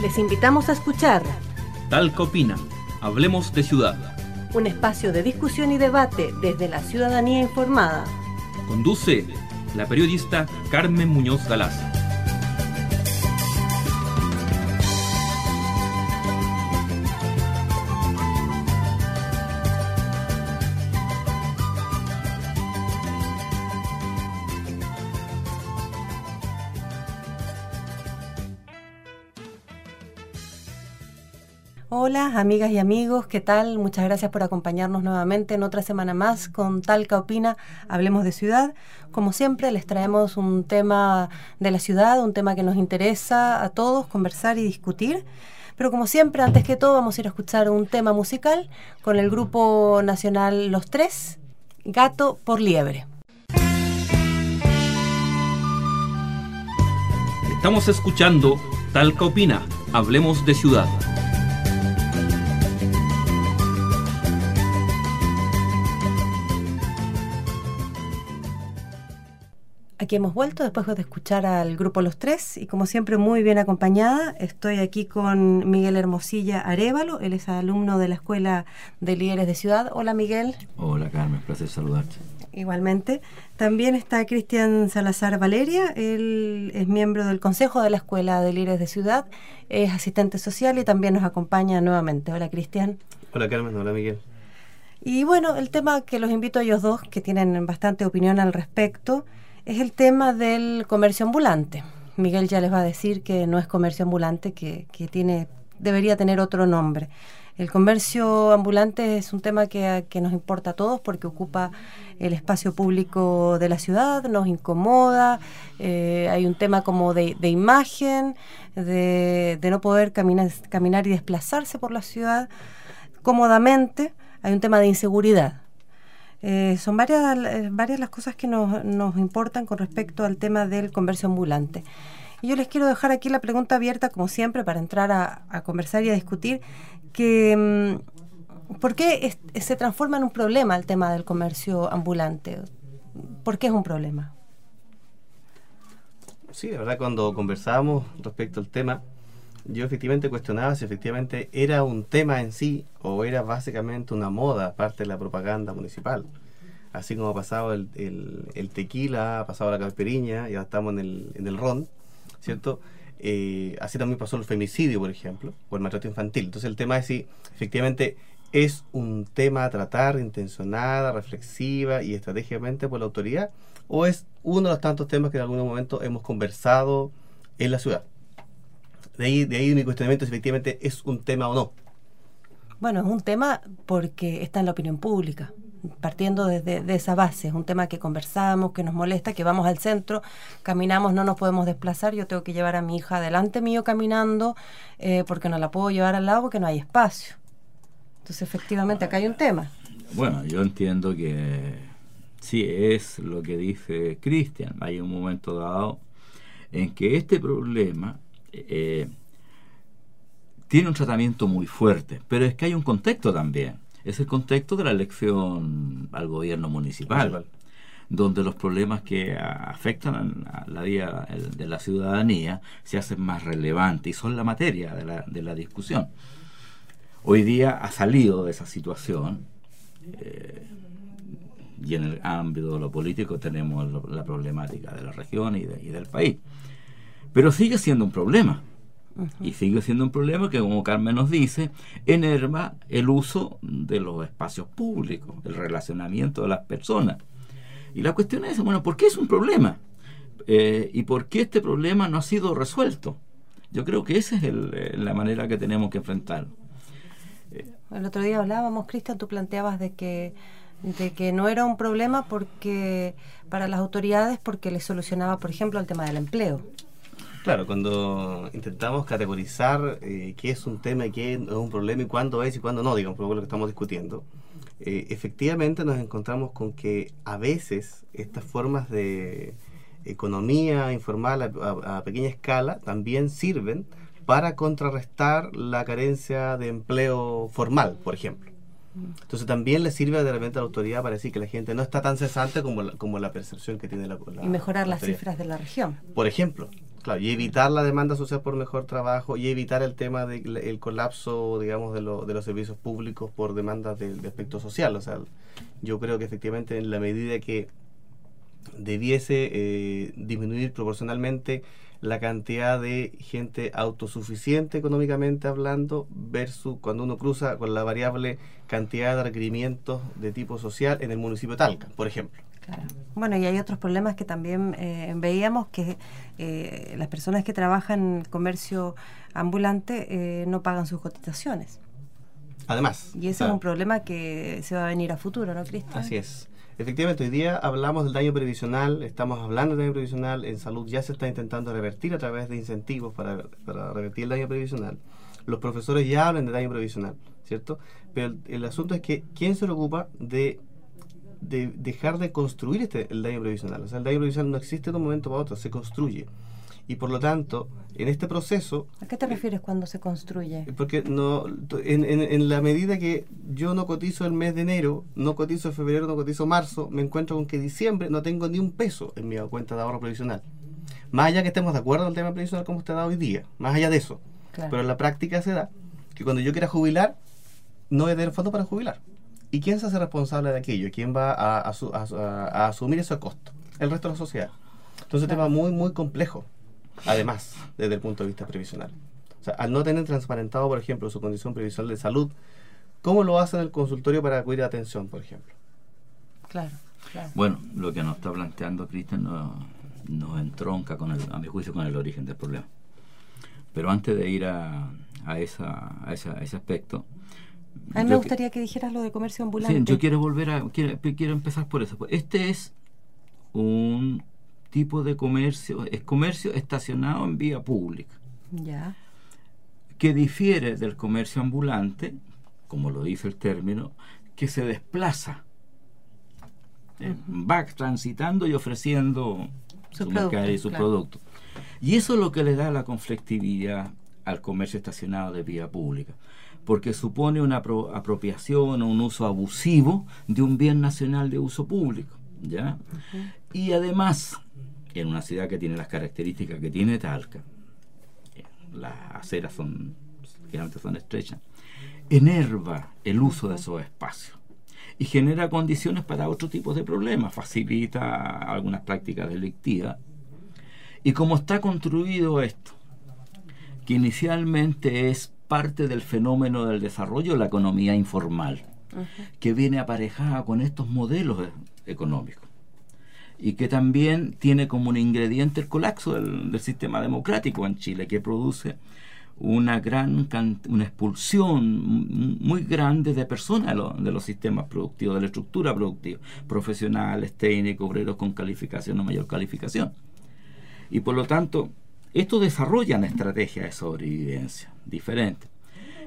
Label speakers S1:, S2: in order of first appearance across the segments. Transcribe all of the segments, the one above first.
S1: Les invitamos a escuchar
S2: Talca Opina, Hablemos de Ciudad.
S1: un espacio de discusión y debate desde la ciudadanía informada.
S2: Conduce la periodista Carmen Muñoz Galaz.
S1: Hola, amigas y amigos, ¿qué tal? Muchas gracias por acompañarnos nuevamente en otra semana más con Talca Opina, Hablemos de Ciudad. Como siempre, les traemos un tema de la ciudad, un tema que nos interesa a todos conversar y discutir. Pero como siempre, antes que todo, vamos a ir a escuchar un tema musical con el grupo nacional Los Tres, Gato por Liebre.
S2: Estamos escuchando Talca Opina, Hablemos de Ciudad.
S1: Aquí hemos vuelto después de escuchar al grupo Los Tres y como siempre muy bien acompañada. Estoy aquí con Miguel Hermosilla Arevalo, él es alumno de la Escuela de Líderes de Ciudad. Hola Miguel.
S3: Hola Carmen, placer saludarte.
S1: Igualmente. También está Cristian Salazar Valeria, él es miembro del Consejo de la Escuela de Líderes de Ciudad, es asistente social y también nos acompaña nuevamente. Hola Cristian.
S4: Hola Carmen, hola Miguel.
S1: Y bueno, el tema que los invito a ellos dos, que tienen bastante opinión al respecto, es el tema del comercio ambulante. Miguel ya les va a decir que no es comercio ambulante, que, que tiene, debería tener otro nombre. El comercio ambulante es un tema que, que, nos importa a todos porque ocupa el espacio público de la ciudad, nos incomoda, eh, hay un tema como de, de imagen, de, de, no poder caminar, caminar y desplazarse por la ciudad cómodamente, hay un tema de inseguridad. Eh, son varias, varias las cosas que nos, nos importan con respecto al tema del comercio ambulante. Y yo les quiero dejar aquí la pregunta abierta, como siempre, para entrar a, conversar y a discutir, que ¿por qué se transforma en un problema el tema del comercio ambulante? ¿Por qué es un problema?
S4: Sí, la verdad, cuando conversábamos respecto al tema, yo efectivamente cuestionaba si efectivamente era un tema en sí o era básicamente una moda, parte de la propaganda municipal. Así como ha pasado el, el, tequila, ha pasado la calperiña, ya estamos en el, en el ron, ¿cierto? Eh, así también pasó el femicidio, por ejemplo, o el maltrato infantil. Entonces el tema es si efectivamente es un tema a tratar intencionada, reflexiva y estratégicamente por la autoridad, o es uno de los tantos temas que en algún momento hemos conversado en la ciudad. De ahí, de ahí mi cuestionamiento si efectivamente es un tema o no.
S1: Bueno, es un tema porque está en la opinión pública, partiendo desde de esa base. Es un tema que conversamos, que nos molesta, que vamos al centro, caminamos, no nos podemos desplazar. Yo tengo que llevar a mi hija delante mío caminando eh, porque no la puedo llevar al lado porque no hay espacio. Entonces, efectivamente, acá hay un tema.
S3: Bueno, yo entiendo que sí es lo que dice Cristian. Hay un momento dado en que este problema eh, tiene un tratamiento muy fuerte, pero es que hay un contexto también. Es el contexto de la elección al gobierno municipal, municipal. donde los problemas que afectan a la vida de la ciudadanía se hacen más relevantes y son la materia de la, de la discusión. Hoy día ha salido de esa situación eh, y en el ámbito de lo político tenemos la problemática de la región y, de, y del país. Pero sigue siendo un problema. Uh -huh. Y sigue siendo un problema que, como Carmen nos dice, enerva el uso de los espacios públicos, el relacionamiento de las personas. Y la cuestión es, bueno, ¿por qué es un problema? Eh, ¿Y por qué este problema no ha sido resuelto? Yo creo que esa es el, eh, la manera que tenemos que enfrentarlo.
S1: El otro día hablábamos, Cristian, tú planteabas de que de que no era un problema porque para las autoridades porque le solucionaba, por ejemplo, el tema del empleo.
S4: Claro, cuando intentamos categorizar eh, qué es un tema y qué es un problema y cuándo es y cuándo no, digamos, por lo que estamos discutiendo, eh, efectivamente nos encontramos con que a veces estas formas de economía informal a, pequeña escala también sirven para contrarrestar la carencia de empleo formal, por ejemplo. Entonces también le sirve de repente a la autoridad para decir que la gente no está tan cesante como la, como la percepción que tiene la, la
S1: Y mejorar las cifras de la región.
S4: Por ejemplo, claro, y evitar la demanda social por mejor trabajo y evitar el tema del colapso, digamos, de, de, los servicios públicos por demandas de, aspecto social. O sea, yo creo que efectivamente en la medida que debiese eh, disminuir proporcionalmente la cantidad de gente autosuficiente económicamente hablando versus cuando uno cruza con la variable cantidad de requerimientos de tipo social en el municipio de Talca, por ejemplo.
S1: Bueno, y hay otros problemas que también eh, veíamos que eh, las personas que trabajan en comercio ambulante eh, no pagan sus cotizaciones.
S4: Además.
S1: Y ese es un problema que se va a venir a futuro, ¿no, Cristian?
S4: Así es. Efectivamente, hoy día hablamos del daño previsional, estamos hablando del daño previsional, en salud ya se está intentando revertir a través de incentivos para, para revertir el daño previsional. Los profesores ya hablan de daño previsional, ¿cierto? Pero el, asunto es que, ¿quién se preocupa de, de dejar de construir este, el daño previsional? O sea, el daño previsional no existe de un momento para otro, se construye y por lo tanto, en este proceso...
S1: ¿A qué te eh, refieres cuando se construye?
S4: Porque no en, en, la medida que yo no cotizo el mes de enero, no cotizo febrero, no cotizo marzo, me encuentro con que diciembre no tengo ni un peso en mi cuenta de ahorro previsional. Más allá que estemos de acuerdo al tema previsional como usted da hoy día, más allá de eso. Pero en la práctica se da que cuando yo quiera jubilar, no voy a tener fondo para jubilar. ¿Y quién se hace responsable de aquello? ¿Quién va a, a, asumir ese costo? El resto de la sociedad. Entonces, es un tema muy, muy complejo además, desde el punto de vista previsional. O sea, al no tener transparentado, por ejemplo, su condición previsional de salud, ¿cómo lo hace en el consultorio para acudir a atención, por ejemplo?
S1: Claro, claro.
S3: Bueno, lo que nos está planteando Cristian nos no entronca, con el, a mi juicio, con el origen del problema. Pero antes de ir a, a, esa, a, ese aspecto,
S1: a mí me gustaría que, dijeras lo de comercio ambulante. Sí,
S3: yo quiero volver a. Quiero, quiero empezar por eso. Este es un tipo de comercio, es comercio estacionado en vía pública.
S1: Ya.
S3: Que difiere del comercio ambulante, como lo dice el término, que se desplaza. Eh, va transitando y ofreciendo su, mercado y su producto. Y eso es lo que le da la conflictividad al comercio estacionado de vía pública, porque supone una apropiación o un uso abusivo de un bien nacional de uso público. ¿ya? Y además en una ciudad que tiene las características que tiene Talca, eh, las aceras son, generalmente son estrechas, enerva el uso de esos espacios y genera condiciones para otro tipo de problemas, facilita algunas prácticas delictivas. Y como está construido esto, que inicialmente es parte del fenómeno del desarrollo de la economía informal, que viene aparejada con estos modelos económicos y que también tiene como un ingrediente el colapso del, sistema democrático en Chile, que produce una gran una expulsión muy grande de personas de, los sistemas productivos, de la estructura productiva, profesionales, técnicos, obreros con calificación o mayor calificación. Y por lo tanto, esto desarrolla una estrategia de sobrevivencia diferente,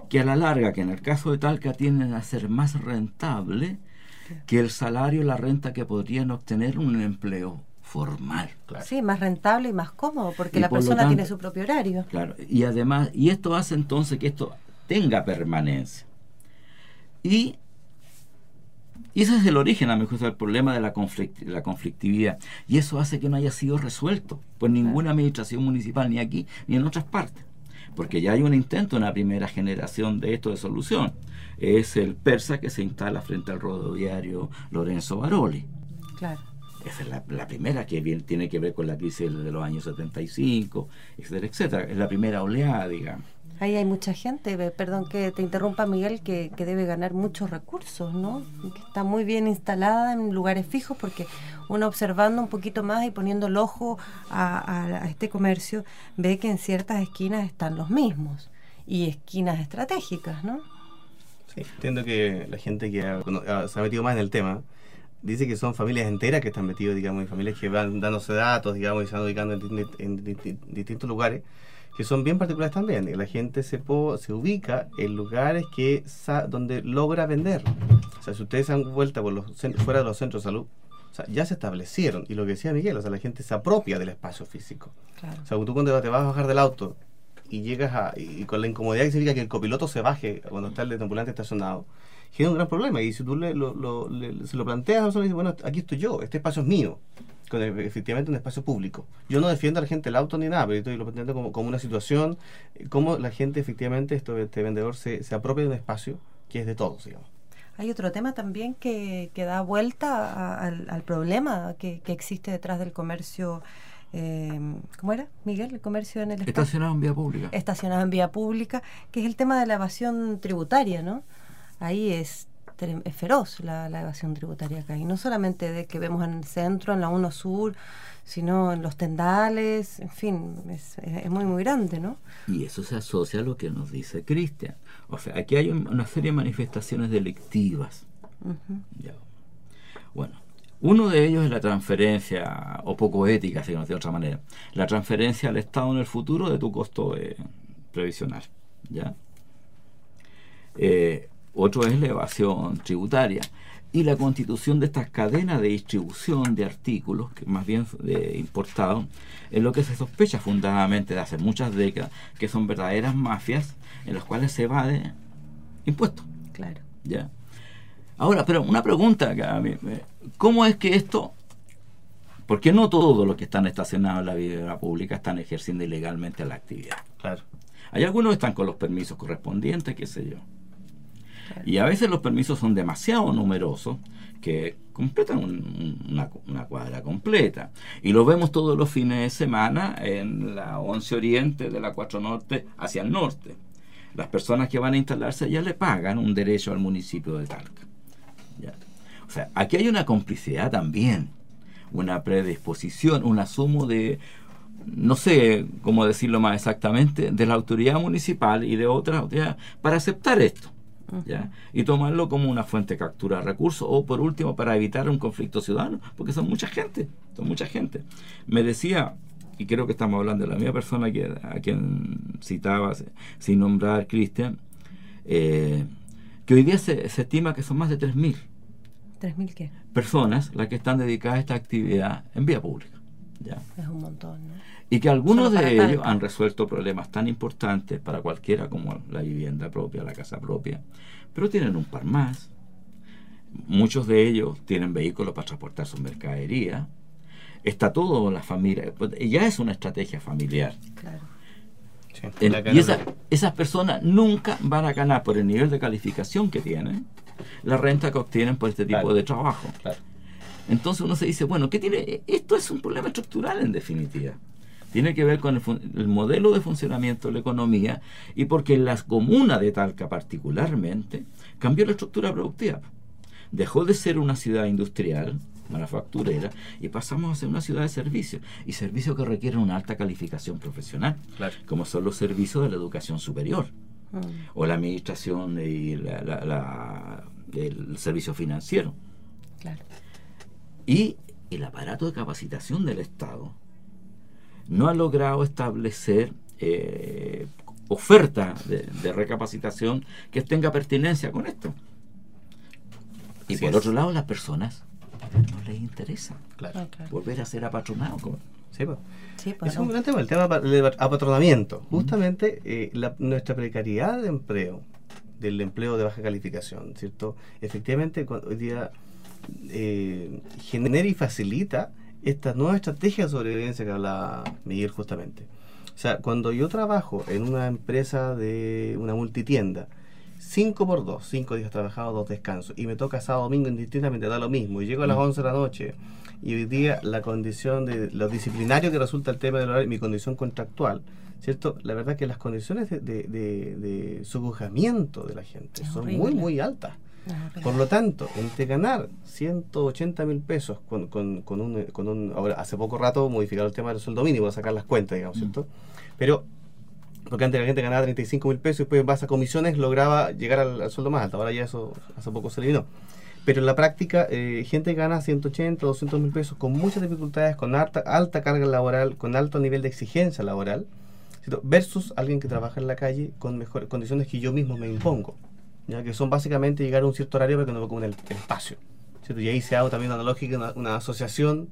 S3: que a la larga, que en el caso de Talca tienden a ser más rentable, que el salario, la renta que podrían obtener un empleo formal.
S1: Sí, más rentable y más cómodo, porque la persona tiene su propio horario.
S3: Claro, y además, y esto hace entonces que esto tenga permanencia. Y, ese es el origen, a mi juicio, del problema de la, la conflictividad. Y eso hace que no haya sido resuelto por ninguna administración municipal, ni aquí, ni en otras partes. Porque ya hay un intento, una primera generación de esto de solución es el persa que se instala frente al rodoviario Lorenzo Baroli.
S1: Claro.
S3: Esa es la, primera que tiene que ver con la crisis de los años 75, etcétera, etcétera. Es la primera oleada, digamos.
S1: Ahí hay mucha gente, perdón que te interrumpa Miguel, que, debe ganar muchos recursos, ¿no? Que está muy bien instalada en lugares fijos porque uno observando un poquito más y poniendo el ojo a este comercio ve que en ciertas esquinas están los mismos y esquinas estratégicas, ¿no?
S4: Sí, entiendo que la gente que ah, se ha metido más en el tema dice que son familias enteras que están metidas, digamos, en familias que van dándose datos, digamos, y se van ubicando en, distintos lugares, que son bien particulares también. La gente se, se ubica en lugares que donde logra vender. O sea, si ustedes se han vuelto por los, fuera de los centros de salud, O sea, ya se establecieron. Y lo que decía Miguel, o sea, la gente se apropia del espacio físico.
S1: Claro.
S4: O sea, tú cuando te vas a bajar del auto y llegas a, y con la incomodidad que significa que el copiloto se baje cuando está el ambulante estacionado, genera un gran problema. Y si tú le, lo, lo- le- se lo planteas a la persona, dice, bueno, aquí estoy yo, este espacio es mío. Con efectivamente un espacio público. Yo no defiendo a la gente el auto ni nada, pero yo estoy- lo planteo como, como una situación, eh, cómo la gente efectivamente, esto, este vendedor se, se apropia de un espacio que es de todos, digamos.
S1: Hay otro tema también que, que da vuelta a- al, al problema que, que existe detrás del comercio. eh, ¿Cómo era, Miguel? El comercio en el espacio
S3: Estacionado en vía pública.
S1: estacionado en vía pública, que es el tema de la evasión tributaria, ¿no? Ahí es, es feroz la, la evasión tributaria acá. Y no solamente de que vemos en el centro, en la 1 Sur, sino en los tendales, en fin, es, es muy, muy grande, ¿no?
S3: Y eso se asocia a lo que nos dice Cristian. O sea, aquí hay un- una serie de manifestaciones delictivas. Ya. Bueno, uno de ellos es la transferencia, o poco ética, si no de otra manera, la transferencia al Estado en el futuro de tu costo eh, previsional. ¿ya? Eh, otro es la evasión tributaria y la constitución de estas cadenas de distribución de artículos, que más bien de importados, es lo que se sospecha fundadamente de hace muchas décadas, que son verdaderas mafias en las cuales se evade impuestos.
S1: Claro.
S3: ¿ya? Ahora, pero una pregunta acá, a mí, eh, ¿cómo es que esto, porque no todos los que están estacionados en la vida pública están ejerciendo ilegalmente la actividad?
S4: Claro.
S3: Hay algunos que están con los permisos correspondientes, qué sé yo. Y a veces los permisos son demasiado numerosos que completan un- un- una, cuadra completa. Y lo vemos todos los fines de semana en la 11 Oriente de la 4 Norte hacia el norte. Las personas que van a instalarse ya le pagan un derecho al municipio de Talca. O sea, aquí hay una complicidad también, una predisposición, un asumo de, no sé cómo decirlo más exactamente, de la autoridad municipal y de otras autoridades para aceptar esto. ¿Ya? Y tomarlo como una fuente de captura de recursos o por último para evitar un conflicto ciudadano, porque son mucha gente, son mucha gente. Me decía, y creo que estamos hablando de la misma persona que, a quien citaba sin nombrar Cristian, eh, que hoy día se, se estima que son más de 3.000
S1: ¿3.000 qué?
S3: personas las que están dedicadas a esta actividad en vía pública. ¿ya?
S1: Es un montón, ¿no?
S3: Y que algunos de ellos han resuelto problemas tan importantes para cualquiera como la vivienda propia, la casa propia, pero tienen un par más. Muchos de ellos tienen vehículos para transportar su mercadería. Está todo en la familia. pues, Ya es una estrategia familiar.
S1: Claro.
S4: Sí.
S3: En-
S4: La
S3: y esa- esas personas nunca van a ganar por el nivel de calificación que tienen la renta que obtienen por este tipo
S4: Claro.
S3: de trabajo.
S4: Claro.
S3: Entonces uno se dice, bueno, ¿qué tiene? Esto es un problema estructural en definitiva. Tiene que ver con el, modelo de funcionamiento de la economía y porque en las comunas de Talca particularmente cambió la estructura productiva. Dejó de ser una ciudad industrial, manufacturera, y pasamos a ser una ciudad de servicios. Y servicios que requieren una alta calificación profesional,
S4: Claro.
S3: como son los servicios de la educación superior
S1: Mm.
S3: o la administración y la- la- la- el servicio financiero.
S1: Claro.
S3: Y el aparato de capacitación del Estado no ha logrado establecer eh, oferta de, de recapacitación que tenga pertinencia con esto. Y
S4: Así
S3: por
S4: es.
S3: otro lado, las personas no les interesa
S4: Claro.
S1: Ah,
S3: volver a ser apatronados.
S4: Sí, pues.
S1: Sí, pues,
S4: Es un gran tema, el tema del apatronamiento. Justamente eh, la- nuestra precariedad de empleo, del empleo de baja calificación, ¿cierto? Efectivamente, cu- hoy día eh, genera y facilita esta nueva estrategia de sobrevivencia que hablaba Miguel justamente. O sea, cuando yo trabajo en una empresa de una multitienda, 5 por 2, 5 días trabajados, 2 descansos, y me toca sábado domingo indistintamente, da lo mismo, y llego a las 11 de la noche, y hoy día la condición de lo disciplinario que resulta el tema del horario, mi condición contractual, ¿cierto? La verdad que las condiciones de, de, de- de subjugamiento de la gente
S1: Es
S4: son
S1: horrible.
S4: muy, muy altas.
S1: Ah,
S4: Por lo tanto, entre ganar 180 mil pesos con, con, con un, con un... Ahora, hace poco rato modificaron el tema del sueldo mínimo, a sacar las cuentas, digamos, ¿cierto? Pero, porque antes la gente ganaba 35 mil pesos y después en base a comisiones lograba llegar al, al sueldo más alto. Ahora ya eso hace poco se eliminó. Pero en la práctica, eh, gente que gana 180, 200 mil pesos con muchas dificultades, con alta, alta carga laboral, con alto nivel de exigencia laboral, ¿cierto? versus alguien que trabaja en la calle con mejores condiciones que yo mismo me impongo. ¿Ya? que son básicamente llegar a un cierto horario para que no me ocupen el, el espacio. ¿cierto? Y ahí se hago también una lógica, una, una asociación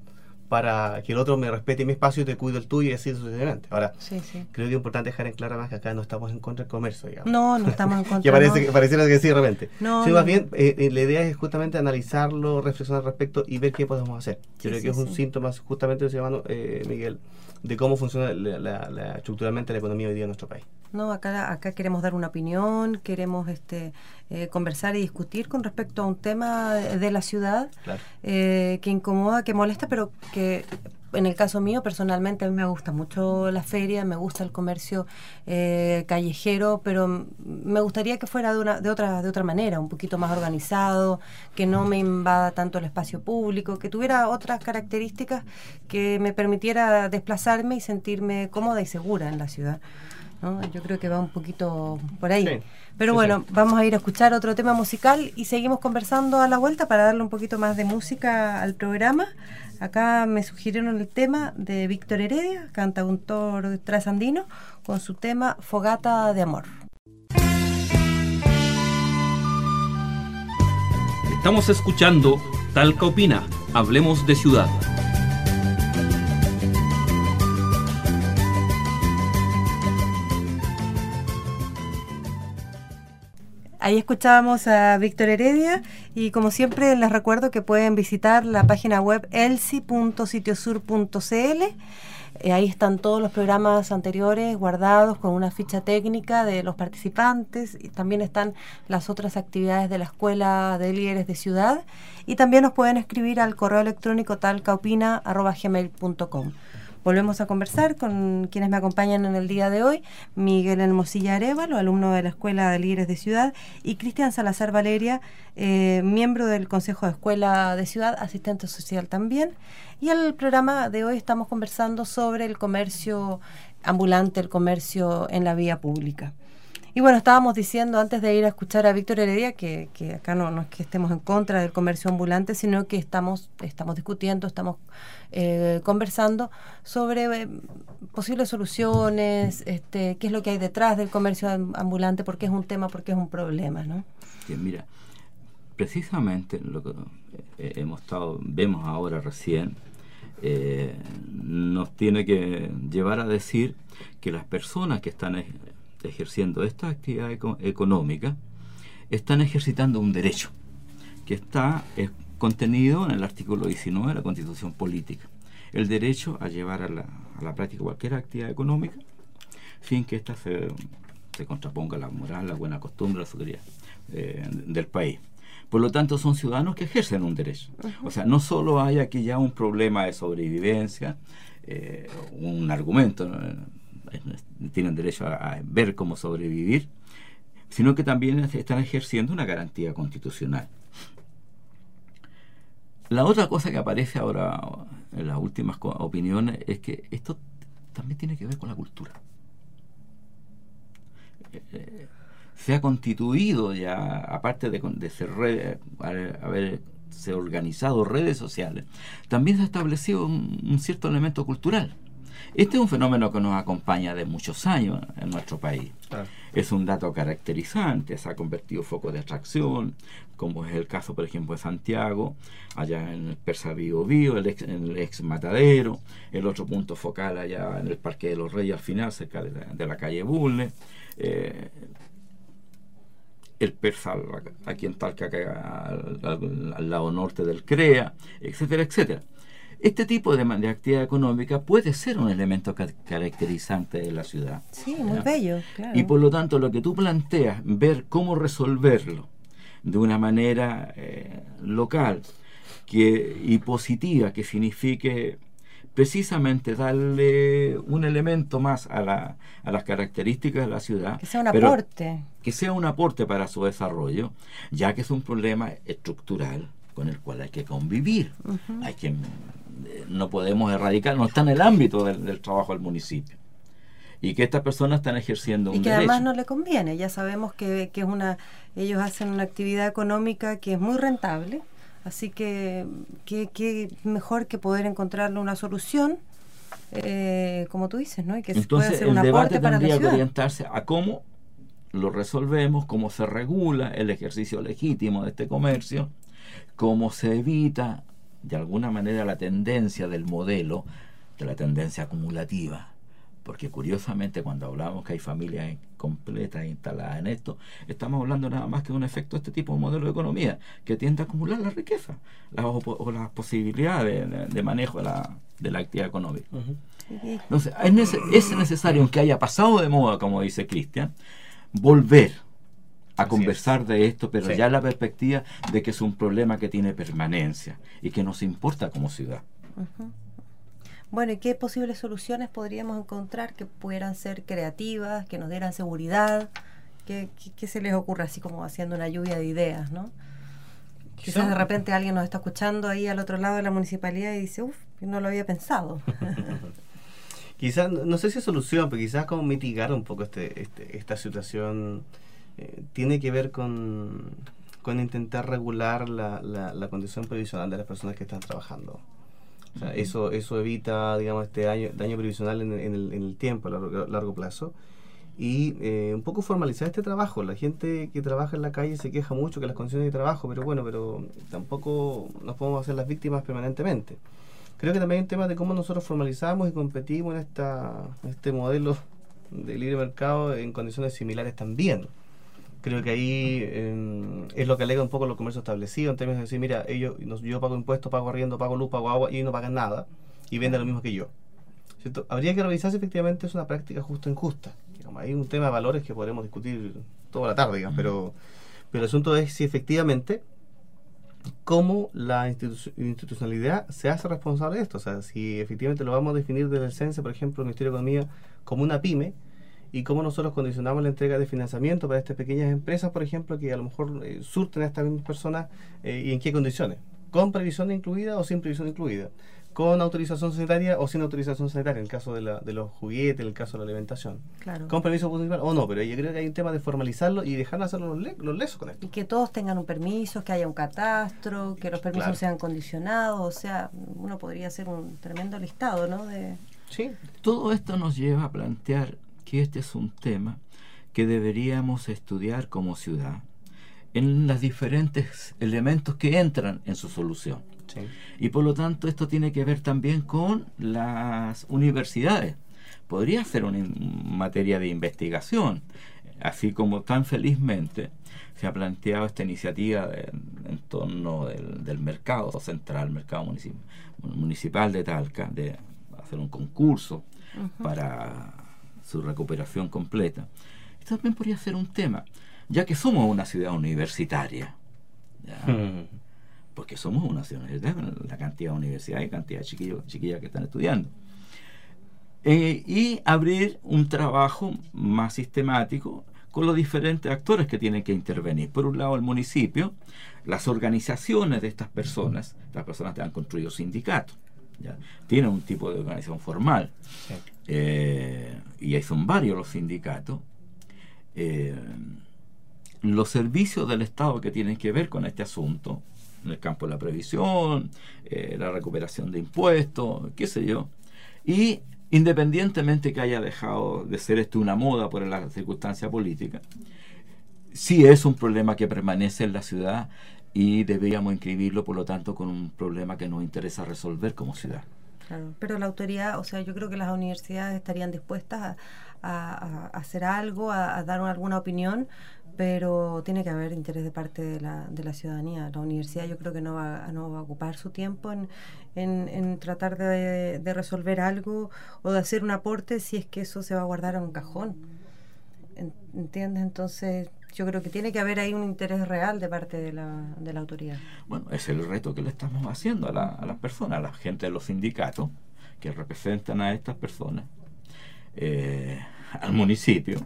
S4: para que el otro me respete mi espacio y te cuido el tuyo y así sucesivamente. Ahora,
S1: Sí, sí.
S4: creo que es importante dejar en claro más que acá no estamos en contra del comercio, digamos.
S1: No, no estamos en contra.
S4: Que parece
S1: no.
S4: que pareciera que sí de repente.
S1: No,
S4: Sí, más
S1: no.
S4: bien, eh, eh, la idea es justamente analizarlo, reflexionar al respecto y ver qué podemos hacer. Creo que es un
S1: sí.
S4: síntoma, justamente, Manu, eh, Miguel, de cómo funciona la, la- la- estructuralmente la economía hoy día en nuestro país.
S1: No, acá, acá queremos dar una opinión, queremos este, eh, conversar y discutir con respecto a un tema de de la ciudad
S4: Claro.
S1: eh, que incomoda, que molesta, pero que en el caso mío personalmente a mí me gusta mucho la feria, me gusta el comercio eh, callejero, pero me gustaría que fuera de, una, de, otra, de otra manera, un poquito más organizado, que no me invada tanto el espacio público, que tuviera otras características que me permitiera desplazarme y sentirme cómoda y segura en la ciudad. ¿No? Yo creo que va un poquito por ahí.
S4: Sí,
S1: Pero
S4: sí,
S1: bueno,
S4: sí.
S1: vamos a ir a escuchar otro tema musical y seguimos conversando a la vuelta para darle un poquito más de música al programa. Acá me sugirieron el tema de Víctor Heredia, cantautor trasandino, con su tema Fogata de Amor.
S2: Estamos escuchando Talca Opina, Hablemos de Ciudad.
S1: Ahí escuchábamos a Víctor Heredia y como siempre les recuerdo que pueden visitar la página web elsi.sitiosur.cl. Eh, ahí están todos los programas anteriores guardados con una ficha técnica de los participantes y también están las otras actividades de la Escuela de Líderes de Ciudad y también nos pueden escribir al correo electrónico talcaopina.gmail.com. Volvemos a conversar con quienes me acompañan en el día de hoy, Miguel Hermosilla Arevalo, alumno de la Escuela de Líderes de Ciudad, y Cristian Salazar Valeria, eh, miembro del Consejo de Escuela de Ciudad, asistente social también. Y el programa de hoy estamos conversando sobre el comercio ambulante, el comercio en la vía pública. Y bueno, estábamos diciendo antes de ir a escuchar a Víctor Heredia que, que acá no, no es que estemos en contra del comercio ambulante, sino que estamos, estamos discutiendo, estamos eh, conversando sobre eh, posibles soluciones, este, qué es lo que hay detrás del comercio am- ambulante, por qué es un tema, por qué es un problema, ¿no?
S3: Que mira, precisamente lo que eh, hemos estado, vemos ahora recién, nos tiene que llevar a decir que las personas que están ejerciendo esta actividad eco- económica están ejercitando un derecho que está eh, contenido en el artículo 19 de la Constitución Política. El derecho a llevar a la, a la práctica cualquier actividad económica sin que ésta se, se contraponga a la moral, la buena costumbre, la seguridad eh, del país. Por lo tanto, son ciudadanos que ejercen un derecho. O sea, no solo hay aquí ya un problema de sobrevivencia, eh, un argumento, tienen derecho a, ver cómo sobrevivir, sino que también están ejerciendo una garantía constitucional. La otra cosa que aparece ahora en las últimas opiniones es que esto también tiene que ver con la cultura. Eh, eh, se ha constituido ya, aparte de, de ser haberse organizado redes sociales, también se ha establecido un cierto elemento cultural. Este es un fenómeno que nos acompaña de muchos años en nuestro país. Es un dato caracterizante, se ha convertido foco de atracción, como es el caso, por ejemplo, de Santiago, allá en el Persa Bío Bío, el ex, en el ex Matadero, el otro punto focal allá en el Parque de los Reyes, al final, cerca de la, de la calle Bulnes, eh, el Persa aquí en Talca, acá al, al- al lado norte del CREA, etcétera, etcétera. Este tipo de, de actividad económica puede ser un elemento ca- caracterizante de la ciudad.
S1: Sí, muy bello, claro.
S3: Y por lo tanto, lo que tú planteas, ver cómo resolverlo de una manera eh, local que, y positiva, que signifique precisamente darle un elemento más a, la- a las características de la ciudad.
S1: que sea un aporte.
S3: que sea un aporte para su desarrollo, ya que es un problema estructural con el cual hay que convivir. Hay que no podemos erradicar, no está en el ámbito del, del trabajo del municipio. Y que estas personas están ejerciendo un
S1: y que
S3: derecho.
S1: además no le conviene. Ya sabemos que, que es una, ellos hacen una actividad económica que es muy rentable, así que que, mejor que poder encontrarle una solución, eh, como tú dices, ¿no? Y que se
S3: Entonces
S1: hacer
S3: el
S1: un
S3: debate
S1: para
S3: tendría que orientarse a cómo lo resolvemos, cómo se regula el ejercicio legítimo de este comercio como se evita de alguna manera la tendencia del modelo, de la tendencia acumulativa. Porque curiosamente cuando hablamos que hay familias completas instaladas en esto, estamos hablando nada más que de un efecto de este tipo de modelo de economía, que tiende a acumular la riqueza las, o, las posibilidades de, manejo de la, de la, actividad económica. Entonces, es, es necesario, aunque haya pasado de moda, como dice Cristian, volver a conversar de esto, pero ya la perspectiva de que es un problema que tiene permanencia y que nos importa como ciudad.
S1: Bueno, ¿y qué posibles soluciones podríamos encontrar que pudieran ser creativas, que nos dieran seguridad? ¿Qué, se les ocurre así como haciendo una lluvia de ideas, no? Quizás de repente alguien nos está escuchando ahí al otro lado de la municipalidad y dice, uff, no lo había pensado.
S4: quizás, no sé si es solución, pero quizás como mitigar un poco este, este esta situación eh, tiene que ver con, con intentar regular la, la, condición previsional de las personas que están trabajando. O sea, eso, eso evita, digamos, este daño, daño previsional en, el, en el, tiempo, a largo, largo plazo. Y eh, un poco formalizar este trabajo. La gente que trabaja en la calle se queja mucho que las condiciones de trabajo, pero bueno, pero tampoco nos podemos hacer las víctimas permanentemente. Creo que también hay un tema de cómo nosotros formalizamos y competimos en, esta, en este modelo de libre mercado en condiciones similares también. Creo que ahí em, es lo que alega un poco los comercios establecidos en términos de decir, mira, ellos, yo pago impuestos, pago arriendo, pago luz, pago agua y ellos no pagan nada y venden lo mismo que yo. Habría que revisar si efectivamente es una práctica justa o injusta. hay un tema de valores que podremos discutir toda la tarde, digamos, pero, pero el asunto es si efectivamente cómo la institucionalidad se hace responsable de esto. O sea, si efectivamente lo vamos a definir desde el CENSE, por ejemplo, el Ministerio de Economía, como una pyme, y cómo nosotros condicionamos la entrega de financiamiento para estas pequeñas empresas, por ejemplo, que a lo mejor eh, surten a estas mismas personas eh, y en qué condiciones. ¿Con previsión incluida o sin previsión incluida? ¿Con autorización sanitaria o sin autorización sanitaria? En el caso de, la, de los juguetes, en el caso de la alimentación.
S1: Claro.
S4: ¿Con permiso municipal o no? Pero yo creo que hay un tema de formalizarlo y dejar hacerlo los, los lesos con esto.
S1: Y que todos tengan un permiso, que haya un catastro, que los permisos sean condicionados. O sea, uno podría hacer un tremendo listado, ¿no? De...
S3: Sí. Todo esto nos lleva a plantear que este es un tema que deberíamos estudiar como ciudad en los diferentes elementos que entran en su solución. Y por lo tanto esto tiene que ver también con las universidades. Podría ser una materia de investigación, así como tan felizmente se ha planteado esta iniciativa en torno del, mercado central, mercado municipal, municipal de Talca, de hacer un concurso para su recuperación completa. Esto también podría ser un tema, ya que somos una ciudad universitaria. Hmm. Porque somos una ciudad universitaria, la cantidad de universidades y cantidad de chiquillos, chiquillas que están estudiando. Eh, y abrir un trabajo más sistemático con los diferentes actores que tienen que intervenir. Por un lado, el municipio, las organizaciones de estas personas, estas personas que han construido sindicatos, ¿ya? tienen un tipo de organización formal. Eh, y ahí son varios los sindicatos, eh, los servicios del Estado que tienen que ver con este asunto, en el campo de la previsión, eh, la recuperación de impuestos, qué sé yo, y independientemente que haya dejado de ser esto una moda por la circunstancia política, sí es un problema que permanece en la ciudad y deberíamos inscribirlo, por lo tanto, con un problema que nos interesa resolver como ciudad.
S1: Pero la autoridad, o sea, yo creo que las universidades estarían dispuestas a, hacer algo, a, dar alguna opinión, pero tiene que haber interés de parte de la, de la ciudadanía. La universidad yo creo que no va, no va a ocupar su tiempo en, en, tratar de, de, resolver algo o de hacer un aporte si es que eso se va a guardar en un cajón. ¿Entiendes? Entonces yo creo que tiene que haber ahí un interés real de parte de la, de la autoridad.
S3: Bueno, es el reto que le estamos haciendo a, la, a las personas, a la gente de los sindicatos que representan a estas personas, eh, al municipio.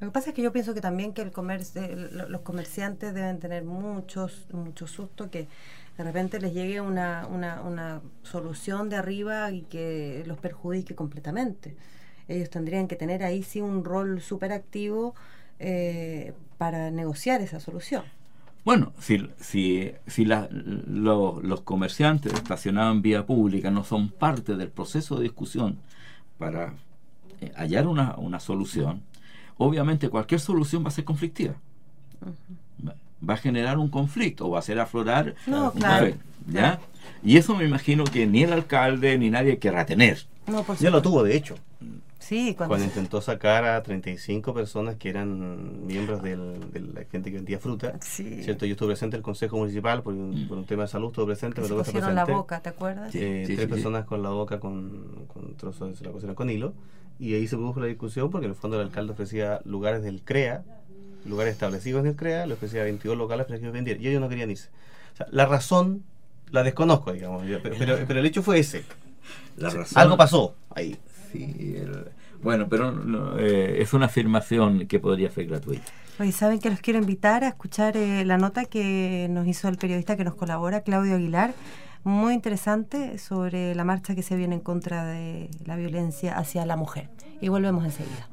S1: Lo que pasa es que yo pienso que también que el comercio, los comerciantes deben tener muchos, mucho susto que de repente les llegue una, una, una solución de arriba y que los perjudique completamente. Ellos tendrían que tener ahí sí un rol súper activo eh, para negociar esa solución.
S3: Bueno, si, si, si los comerciantes estacionados en vía pública no son parte del proceso de discusión para eh, hallar una, una, solución, obviamente cualquier solución va a ser conflictiva. va a generar un conflicto o va a hacer aflorar
S1: No,
S3: un
S1: claro,
S3: conflicto, ¿ya? Y eso me imagino que ni el alcalde ni nadie querrá tener.
S1: No, por
S4: Ya lo tuvo, de hecho.
S1: Sí, cuando,
S4: Cuando intentó sacar a 35 personas que eran miembros del, de la gente que vendía fruta.
S1: Sí.
S4: ¿Cierto? Yo estuve presente en el Consejo Municipal por un, por un tema de salud, estuve presente,
S1: que
S4: me
S1: se
S4: tocó
S1: la boca, ¿te acuerdas?
S3: Sí.
S4: Eh, tres
S3: sí,
S4: personas con la boca con, con trozos de la cocina con hilo. Y ahí se produjo la discusión porque en el fondo el alcalde ofrecía lugares del CREA, lugares establecidos en el CREA, le ofrecía 22 locales para que ellos vendieran. Y ellos no querían irse. O sea, la razón la desconozco, digamos. yo- Pero, pero, pero el hecho fue ese.
S3: La razón-
S4: Algo pasó ahí.
S3: Sí, el- bueno, pero no, eh, es una afirmación que podría ser gratuita.
S1: Oye, ¿saben que los quiero invitar a escuchar eh, la nota que nos hizo el periodista que nos colabora, Claudio Aguilar? Muy interesante sobre la marcha que se viene en contra de la violencia hacia la mujer. Y volvemos enseguida.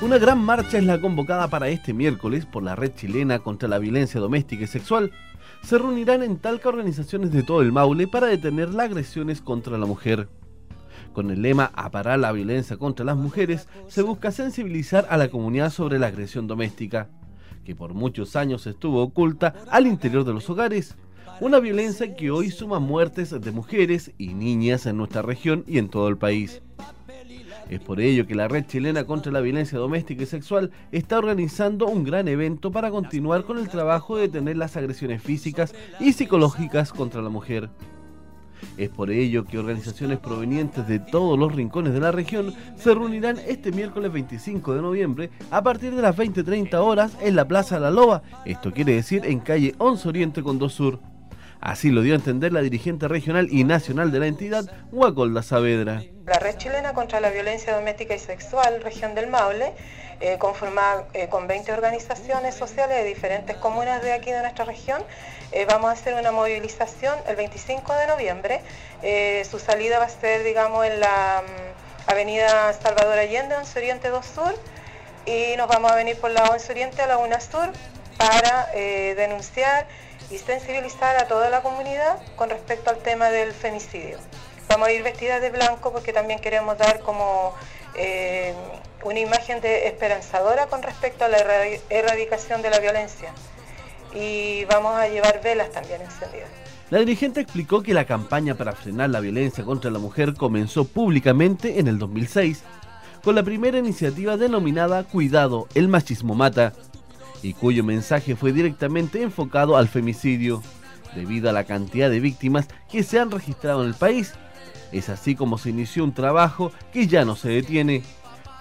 S5: Una gran marcha es la convocada para este miércoles por la Red Chilena contra la Violencia Doméstica y Sexual. Se reunirán en Talca organizaciones de todo el Maule para detener las agresiones contra la mujer. Con el lema A parar la violencia contra las mujeres, se busca sensibilizar a la comunidad sobre la agresión doméstica, que por muchos años estuvo oculta al interior de los hogares. Una violencia que hoy suma muertes de mujeres y niñas en nuestra región y en todo el país. Es por ello que la Red Chilena contra la Violencia Doméstica y Sexual está organizando un gran evento para continuar con el trabajo de detener las agresiones físicas y psicológicas contra la mujer. Es por ello que organizaciones provenientes de todos los rincones de la región se reunirán este miércoles 25 de noviembre a partir de las 20.30 horas en la Plaza La Loba, esto quiere decir en calle 11 Oriente con 2 Sur. Así lo dio a entender la dirigente regional y nacional de la entidad, Guacolda Saavedra.
S6: La Red Chilena contra la Violencia Doméstica y Sexual, región del Maule, eh, conformada eh, con 20 organizaciones sociales de diferentes comunas de aquí de nuestra región, eh, vamos a hacer una movilización el 25 de noviembre. Su salida va a ser, digamos, en la mm, avenida Salvador Allende, 11 Oriente 2 Sur, y nos vamos a venir por la 11 Oriente a la 1 Sur para denunciar y sensibilizar a toda la comunidad con respecto al tema del femicidio. Vamos a ir vestidas de blanco porque también queremos dar como eh, una imagen de esperanzadora con respecto a la erradi- erradicación de la violencia. Y vamos a llevar velas también encendidas.
S5: La dirigente explicó que la campaña para frenar la violencia contra la mujer comenzó públicamente en el 2006, con la primera iniciativa denominada Cuidado, el machismo mata, y cuyo mensaje fue directamente enfocado al femicidio, debido a la cantidad de víctimas que se han registrado en el país. Es así como se inició un trabajo que ya no se detiene.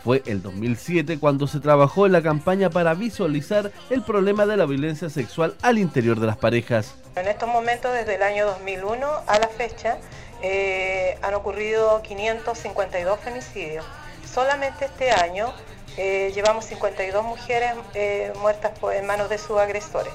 S5: Fue el 2007 cuando se trabajó en la campaña para visualizar el problema de la violencia sexual al interior de las parejas.
S6: En estos momentos, desde el año 2001 a la fecha, eh, han ocurrido 552 femicidios. Solamente este año eh, llevamos 52 mujeres eh, muertas por- en manos de sus agresores.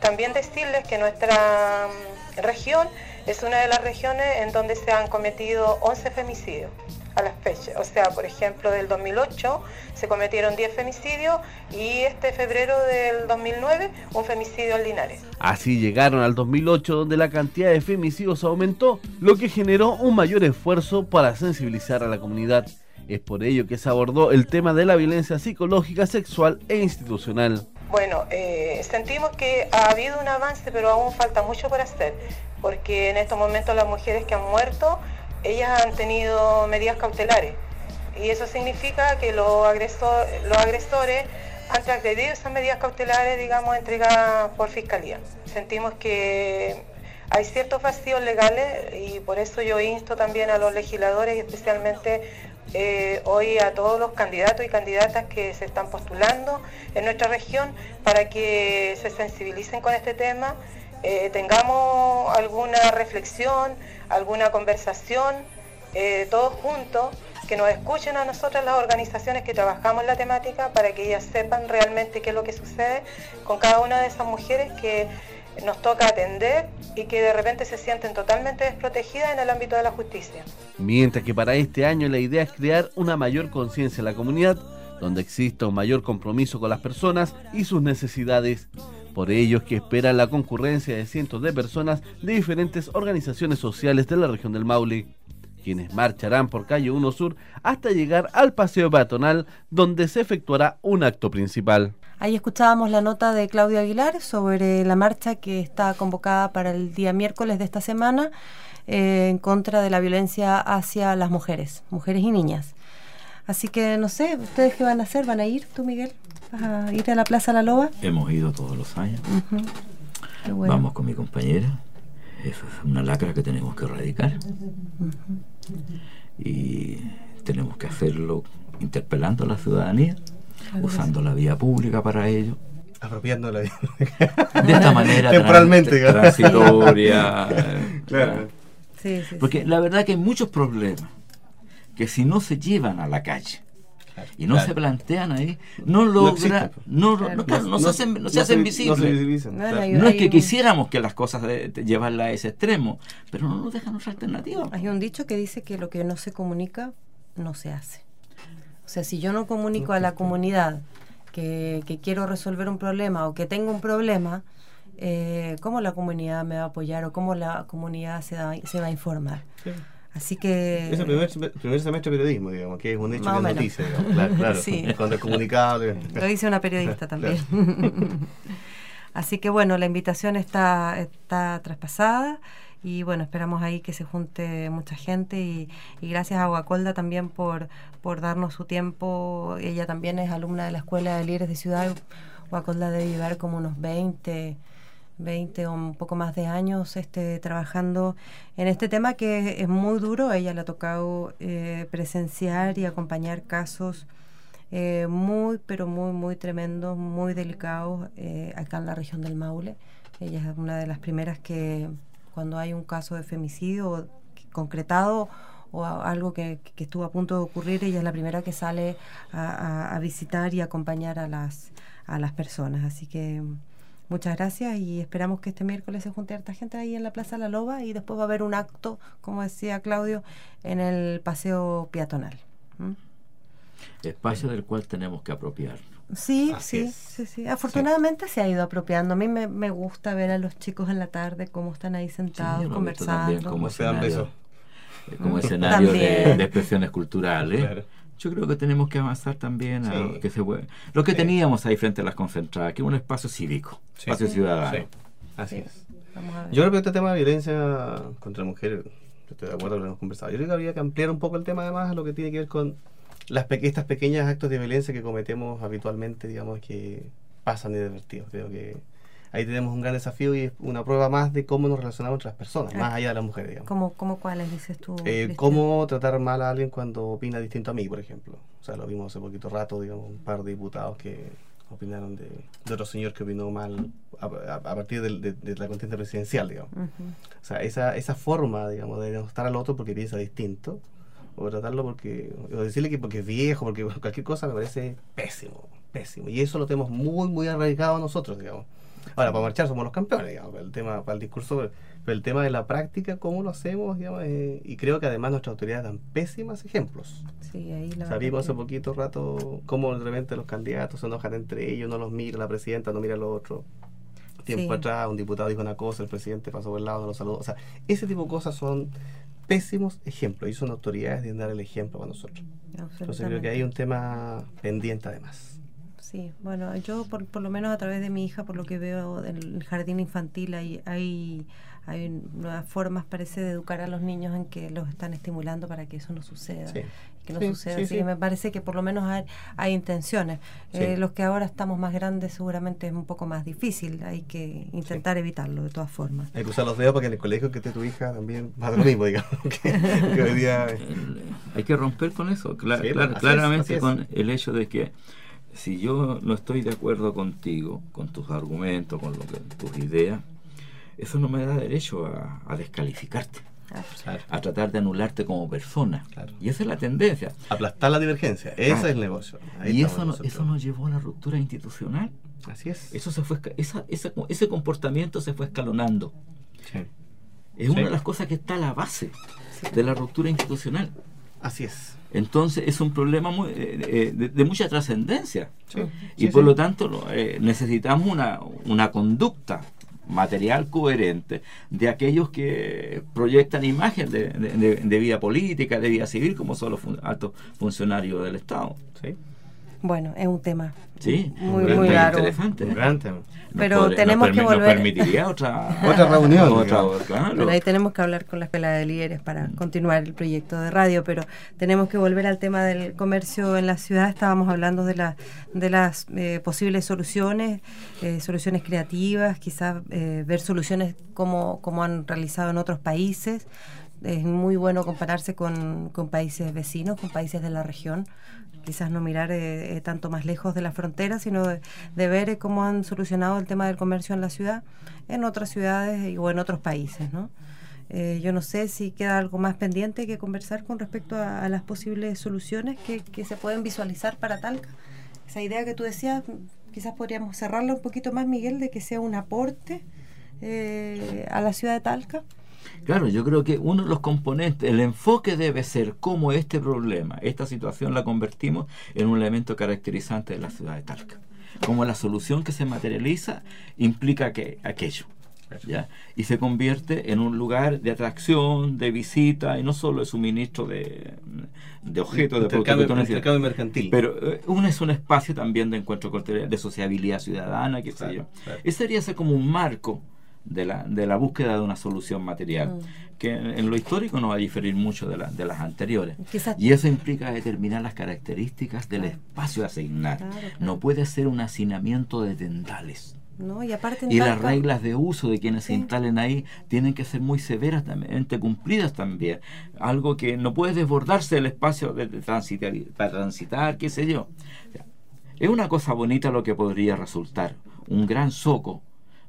S6: También decirles que nuestra mm, región es una de las regiones en donde se han cometido 11 femicidios a las fechas. O sea, por ejemplo, del 2008 se cometieron 10 femicidios y este febrero del 2009 un femicidio en Linares.
S5: Así llegaron al 2008 donde la cantidad de femicidios aumentó, lo que generó un mayor esfuerzo para sensibilizar a la comunidad. Es por ello que se abordó el tema de la violencia psicológica, sexual e institucional.
S6: Bueno, eh, sentimos que ha habido un avance, pero aún falta mucho por hacer, porque en estos momentos las mujeres que han muerto, ellas han tenido medidas cautelares. Y eso significa que los, agresor- los agresores han transgredido esas medidas cautelares, digamos, entregadas por fiscalía. Sentimos que hay ciertos vacíos legales y por eso yo insto también a los legisladores especialmente eh, hoy a todos los candidatos y candidatas que se están postulando en nuestra región para que se sensibilicen con este tema, eh, tengamos alguna reflexión, alguna conversación, eh, todos juntos, que nos escuchen a nosotras las organizaciones que trabajamos la temática para que ellas sepan realmente qué es lo que sucede con cada una de esas mujeres que nos toca atender y que de repente se sienten totalmente desprotegidas en el ámbito de la justicia.
S5: Mientras que para este año la idea es crear una mayor conciencia en la comunidad, donde exista un mayor compromiso con las personas y sus necesidades. Por ello es que esperan la concurrencia de cientos de personas de diferentes organizaciones sociales de la región del Maule. Quienes marcharán por calle 1 Sur hasta llegar al paseo peatonal donde se efectuará un acto principal.
S1: Ahí escuchábamos la nota de Claudio Aguilar sobre la marcha que está convocada para el día miércoles de esta semana eh, en contra de la violencia hacia las mujeres, mujeres y niñas. Así que no sé, ¿ustedes qué van a hacer? ¿Van a ir tú, Miguel? ¿Vas a ir a la Plaza La Loba?
S3: Hemos ido todos los años.
S1: Bueno.
S3: Vamos con mi compañera. Es una lacra que tenemos que erradicar. Y tenemos que hacerlo interpelando a la ciudadanía, usando la vía pública para ello.
S4: Apropiando la vida.
S3: De esta manera
S4: Temporalmente,
S3: tran-
S4: digamos.
S3: transitoria.
S4: Claro.
S1: Sí, sí, sí.
S3: Porque la verdad que hay muchos problemas que si no se llevan a la calle y no
S4: Claro.
S3: se plantean ahí, no
S4: No
S3: logra, no,
S1: Claro.
S3: no, claro, no se hacen, no se hacen visibles. No es que quisiéramos que las cosas de, de llevarla a ese extremo, pero no nos dejan otra alternativa.
S1: Hay un dicho que dice que lo que no se comunica no se hace. O sea, si yo no comunico a la comunidad que, que quiero resolver un problema o que tengo un problema, eh, ¿cómo la comunidad me va a apoyar o cómo la comunidad se, da- se va a informar?
S4: Sí.
S1: Así que...
S4: Es el primer, primer semestre de periodismo, digamos, que es un hecho es
S1: menos.
S4: noticia, digamos. Claro, claro.
S1: Sí.
S4: Cuando el comunicado. de-
S1: Lo dice una periodista también. Así que bueno, la invitación está, está traspasada y bueno, esperamos ahí que se junte mucha gente y, y gracias a Guacolda también por, por darnos su tiempo. Ella también es alumna de la Escuela de Líderes de Ciudad. Guacolda debe llevar como unos 20, 20 o un poco más de años este, trabajando en este tema que es muy duro. Ella le ha tocado eh, presenciar y acompañar casos eh, muy, pero muy, muy tremendos, muy delicados eh, acá en la región del Maule. Ella es una de las primeras que cuando hay un caso de femicidio concretado o algo que, que estuvo a punto de ocurrir, ella es la primera que sale a, a- a visitar y acompañar a las, a las personas. Así que muchas gracias y esperamos que este miércoles se junte harta gente ahí en la Plaza La Loba y después va a haber un acto, como decía Claudio, en el paseo peatonal. ¿Mm?
S3: Espacio del cual tenemos que apropiarnos.
S1: Sí, sí, sí, sí. Afortunadamente se ha ido apropiando. A mí me, me gusta ver a los chicos en la tarde cómo están ahí sentados
S3: también
S1: conversando.
S3: como
S4: Se dan
S3: escenario,
S4: besos.
S3: eh, como escenario de, de expresiones culturales.
S4: Claro.
S3: Yo creo que tenemos que avanzar también a
S4: Sí.
S3: que se vuelva- Lo que
S4: Sí.
S3: teníamos ahí frente a las concentradas, que es un espacio cívico,
S4: Sí.
S3: espacio ciudadano.
S4: Sí, así
S1: Sí.
S4: es.
S1: Vamos a ver.
S4: Yo creo que este tema de violencia contra mujeres, estoy de acuerdo con lo que hemos conversado. Yo creo que habría que ampliar un poco el tema además a lo que tiene que ver con las pe- estas pequeños actos de violencia que cometemos habitualmente, digamos, que pasan inadvertidos. Creo que ahí tenemos un gran desafío y es una prueba más de cómo nos relacionamos entre las personas, más allá de las mujeres, digamos.
S1: ¿Cómo, cómo cuáles dices tú?
S4: Eh? ¿Cómo tratar mal a alguien cuando opina distinto a mí, por ejemplo? O sea, lo vimos hace poquito rato, digamos, un par de diputados que opinaron de, de otro señor que opinó mal a, a- a partir del- de, de la contienda presidencial, digamos.
S1: Ujú.
S4: O sea, esa, esa forma, digamos, de denostar al otro porque piensa distinto, o tratarlo porque, o decirle que porque es viejo, porque cualquier cosa me parece pésimo, pésimo. Y eso lo tenemos muy, muy arraigado nosotros, digamos. Ahora, para marchar somos los campeones, digamos, para el tema, para el discurso, pero el tema de la práctica, cómo lo hacemos, digamos, eh, y creo que además nuestras autoridades dan pésimos ejemplos.
S1: Sí, ahí la
S4: Sabimos hace
S1: que-
S4: poquito rato cómo de repente los candidatos se enojan entre ellos, no los mira, la presidenta no mira al otro. Tiempo
S1: Sí.
S4: atrás un diputado dijo una cosa, el presidente pasó por el lado, no lo saludó. O sea, ese tipo de cosas son pésimos ejemplos y son autoridades de dar el ejemplo para nosotros. Entonces creo que hay un tema pendiente además.
S1: Sí, bueno, yo por, por lo menos a través de mi hija, por lo que veo en el jardín infantil, hay, hay, hay nuevas formas, parece, de educar a los niños en que los están estimulando para que eso no suceda.
S4: Sí.
S1: Que no
S4: Sí,
S1: suceda.
S4: sí,
S1: Así
S4: sí.
S1: que me parece que por lo menos hay, hay intenciones.
S4: Sí.
S1: Eh, los que ahora estamos más grandes seguramente es un poco más difícil. Hay que intentar evitarlo de todas formas.
S4: Hay que usar los dedos para que en el colegio que esté tu hija también pase lo mismo, digamos. que, que hoy día...
S3: El- hay que romper con eso,
S4: así es,
S3: claramente
S4: así es.
S3: con el hecho de que si yo no estoy de acuerdo contigo, con tus argumentos, con lo que, tus ideas, eso no me da derecho a, a descalificarte,
S4: Claro.
S3: a tratar de anularte como persona.
S4: Claro.
S3: Y esa es la tendencia.
S4: Aplastar la divergencia, ese
S3: Claro.
S4: es el negocio. Ahí
S3: y eso, no, eso nos llevó a la ruptura institucional.
S4: Así es.
S3: Eso se fue, esa, esa- ese comportamiento se fue escalonando.
S4: Sí.
S3: Es
S4: Sí.
S3: una de las cosas que está a la base de la ruptura institucional.
S4: Así es.
S3: Entonces es un problema muy, eh, eh, de, de mucha trascendencia.
S4: Sí.
S3: Y
S4: Sí,
S3: por
S4: sí.
S3: lo tanto lo- eh, necesitamos una, una conducta material coherente de aquellos que proyectan imagen de, de- de vida política, de vida civil, como son los fun- altos funcionarios del Estado.
S4: Sí,
S1: Bueno, es un tema
S3: Sí,
S1: muy,
S3: un
S1: muy largo.
S3: interesante.
S4: un gran tema.
S1: Pero tenemos que
S3: nos
S1: volver-
S3: permitiría otra,
S4: Otra reunión,
S3: otra, claro.
S1: Ahí tenemos que hablar con la Escuela de Líderes para continuar el proyecto de radio, pero tenemos que volver al tema del comercio en la ciudad. Estábamos hablando de, la, de las eh, posibles soluciones, eh, soluciones creativas, quizás eh, ver soluciones como, como han realizado en otros países. Es muy bueno compararse con, con países vecinos, con países de la región. Quizás no mirar eh, eh, tanto más lejos de la frontera, sino de, ver eh, cómo han solucionado el tema del comercio en la ciudad, en otras ciudades o en otros países, ¿no? Eh, yo no sé si queda algo más pendiente que conversar con respecto a, las posibles soluciones que, que se pueden visualizar para Talca. Esa idea que tú decías, quizás podríamos cerrarla un poquito más, Miguel, de que sea un aporte a la ciudad de Talca.
S3: Claro, yo creo que uno de los componentes, el enfoque debe ser cómo este problema, esta situación la convertimos en un elemento caracterizante de la ciudad de Talca. Como la solución que se materializa implica que aquello. ¿ya? Y se convierte en un lugar de atracción, de visita, y no solo de suministro de, de objetos, de productos
S4: intercambio mercantil.
S3: Pero eh, uno es un espacio también de encuentro de sociabilidad ciudadana, qué sé
S4: Claro,
S3: yo.
S4: claro.
S3: Ese sería ser como un marco de la, de la búsqueda de una solución material,
S1: Mm.
S3: que en, en lo histórico no va a diferir mucho de, la- de las anteriores.
S1: Quizás
S3: Y eso implica determinar las características del
S1: Claro.
S3: espacio a asignar.
S1: Claro, claro.
S3: No puede ser un hacinamiento de tendales.
S1: ¿no? Y aparte en
S3: Y las reglas de uso de quienes se instalen ahí tienen que ser muy severas también, cumplidas también. Algo que no puede desbordarse el espacio de, de transitar, para transitar, qué sé yo. O sea, es una cosa bonita lo que podría resultar, un gran soco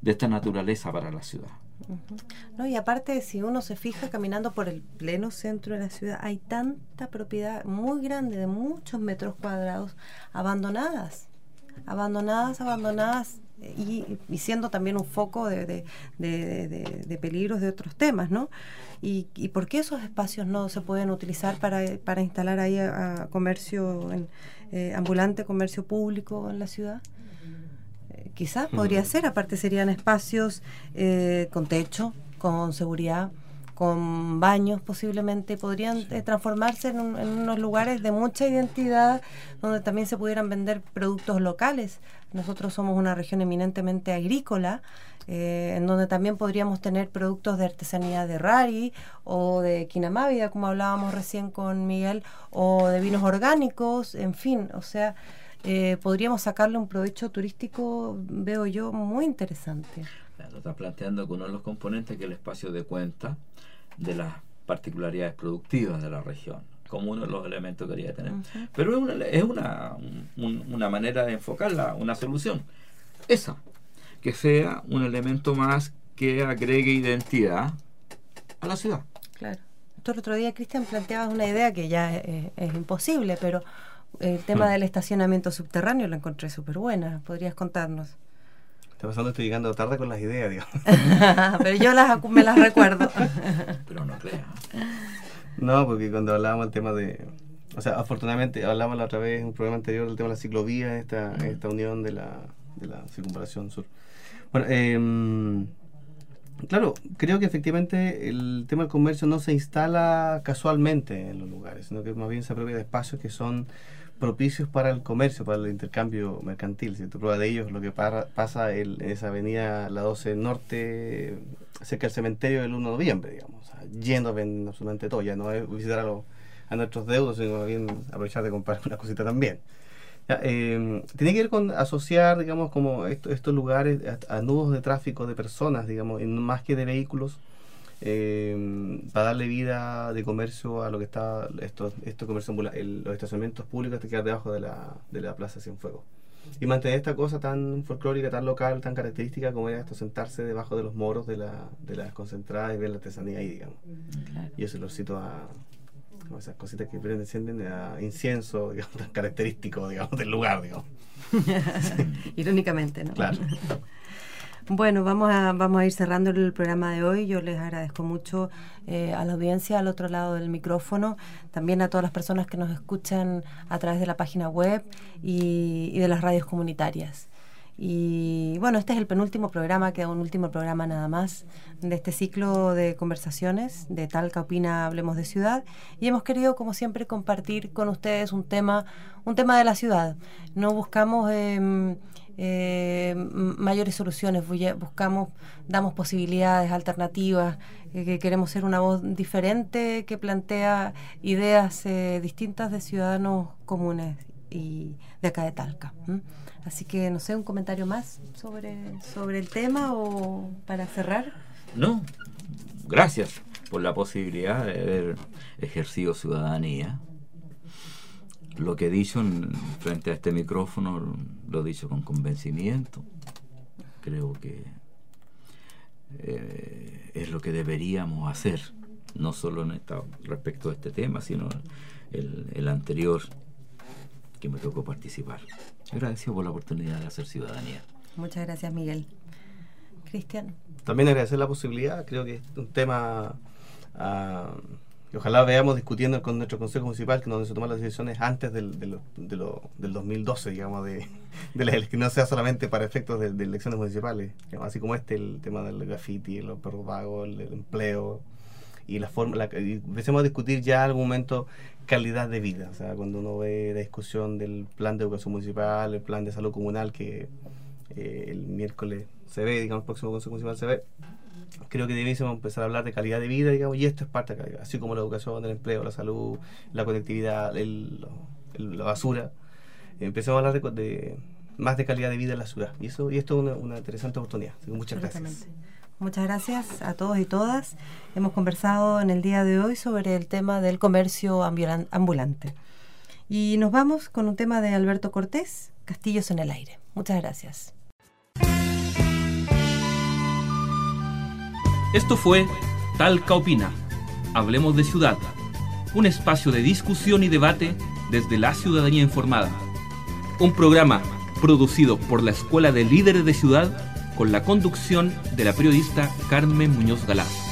S3: de esta naturaleza para la ciudad.
S1: No, y aparte, si uno se fija caminando por el pleno centro de la ciudad, hay tanta propiedad muy grande, de muchos metros cuadrados, abandonadas. Abandonadas, abandonadas, y, siendo también un foco de, de- de- peligros de otros temas, ¿no? Y, y por qué esos espacios no se pueden utilizar para, para instalar ahí a comercio en, eh, ambulante, comercio público en la ciudad? Quizás podría ser, aparte serían espacios eh, con techo, con seguridad, con baños posiblemente, podrían eh, transformarse en, un- en unos lugares de mucha identidad donde también se pudieran vender productos locales. Nosotros somos una región eminentemente agrícola, eh, en donde también podríamos tener productos de artesanía de Rari o de Quinamávida, como hablábamos recién con Miguel, o de vinos orgánicos, en fin, o sea, eh, podríamos sacarle un provecho turístico, veo yo, muy interesante.
S3: Claro, está planteando que uno de los componentes que el espacio de cuenta de las particularidades productivas de la región, como uno de los elementos que quería tener.
S1: Ujú.
S3: Pero es una, es una, un- una manera de enfocarla, una solución. Esa, que sea un elemento más que agregue identidad a la ciudad.
S1: Claro. Tú el otro día, Cristian, planteabas una idea que ya eh, es imposible, pero el tema
S3: Hmm.
S1: del estacionamiento subterráneo lo encontré súper buena. ¿Podrías contarnos?
S4: Está pasando, estoy llegando tarde con las ideas, digamos.
S1: pero yo las, me las recuerdo.
S3: Pero no crea.
S4: No, porque cuando hablábamos del tema de... O sea, afortunadamente hablamos la otra vez en un programa anterior del tema de la ciclovía, esta, esta unión de la, de la circunvalación sur. Bueno, em, claro, creo que efectivamente el tema del comercio no se instala casualmente en los lugares, sino que más bien se apropia de espacios que son propicios para el comercio, para el intercambio mercantil. ¿cierto? Prueba de ello es lo que pasa en esa avenida, la 12 Norte, cerca del cementerio del 1 de noviembre, digamos. O lleno de absolutamente todo. Ya no es visitar a, los- a nuestros deudos, sino bien aprovechar de comprar una cosita también. Eh, tiene que ver con asociar, digamos, como esto- estos lugares a, a nudos de tráfico de personas, digamos, no más que de vehículos, eh, para darle vida de comercio a lo que está, estos esto comercio ambula- el- los estacionamientos públicos que quedan debajo de la, de la Plaza Cienfuegos. Y mantener esta cosa tan folclórica, tan local, tan característica como era esto, sentarse debajo de los moros de, la, de las concentradas y ver la artesanía ahí, digamos. Y ese olorcito a como esas cositas que prenden, encienden a incienso, digamos, tan característico, digamos, del lugar, digamos.
S1: Irónicamente, ¿no?
S4: Claro.
S1: Bueno, vamos a, vamos a ir cerrando el programa de hoy. Yo les agradezco mucho eh, a la audiencia al otro lado del micrófono, también a todas las personas que nos escuchan a través de la página web y, de las radios comunitarias. Y bueno, este es el penúltimo programa, queda un último programa nada más de este ciclo de conversaciones de Talca Opina Hablemos de Ciudad. Y hemos querido, como siempre, compartir con ustedes un tema, un tema de la ciudad. No buscamos em, eh, mayores soluciones, buscamos, damos posibilidades, alternativas, eh, que queremos ser una voz diferente que plantea ideas eh, distintas de ciudadanos comunes y de acá de Talca. Así que, no sé, un comentario más sobre, sobre el tema o para cerrar.
S3: No, gracias por la posibilidad de haber ejercido ciudadanía. Lo que he dicho en, frente a este micrófono lo he dicho con convencimiento. Creo que eh, es lo que deberíamos hacer, no solo en esta, respecto a este tema, sino el, el anterior que me tocó participar. Agradecido por la oportunidad de hacer ciudadanía.
S1: Muchas gracias, Miguel. Cristian.
S4: También agradecer la posibilidad, creo que es un tema uh, ojalá veamos discutiendo con nuestro Consejo Municipal, que donde se toman las decisiones antes del, del, del 2012, digamos, de, de que no sea solamente para efectos de, elecciones municipales, así como este, el tema del graffiti, los perros vagos, el, empleo y la forma, la, empecemos a discutir ya algún momento calidad de vida. O sea, cuando uno ve la discusión del plan de educación municipal, el plan de salud comunal que eh, el miércoles se ve, digamos, el próximo Consejo Municipal se ve, creo que debiésemos empezar a hablar de calidad de vida, digamos, y esto es parte de calidad, así como la educación, el empleo, la salud, la conectividad, el, la basura. Empecemos a hablar de, más de calidad de vida en la ciudad. Y eso y esto es una, interesante oportunidad. muchas gracias.
S1: Muchas gracias a todos y todas. Hemos conversado en el día de hoy sobre el tema del comercio ambulante. Y nos vamos con un tema de Alberto Cortés, Castillos en el Aire. Muchas gracias.
S2: Esto fue Talca Opina. Hablemos de ciudad. Un espacio de discusión y debate desde la ciudadanía informada. Un programa producido por la Escuela de Líderes de Ciudad con la conducción de la periodista Carmen Muñoz Galás.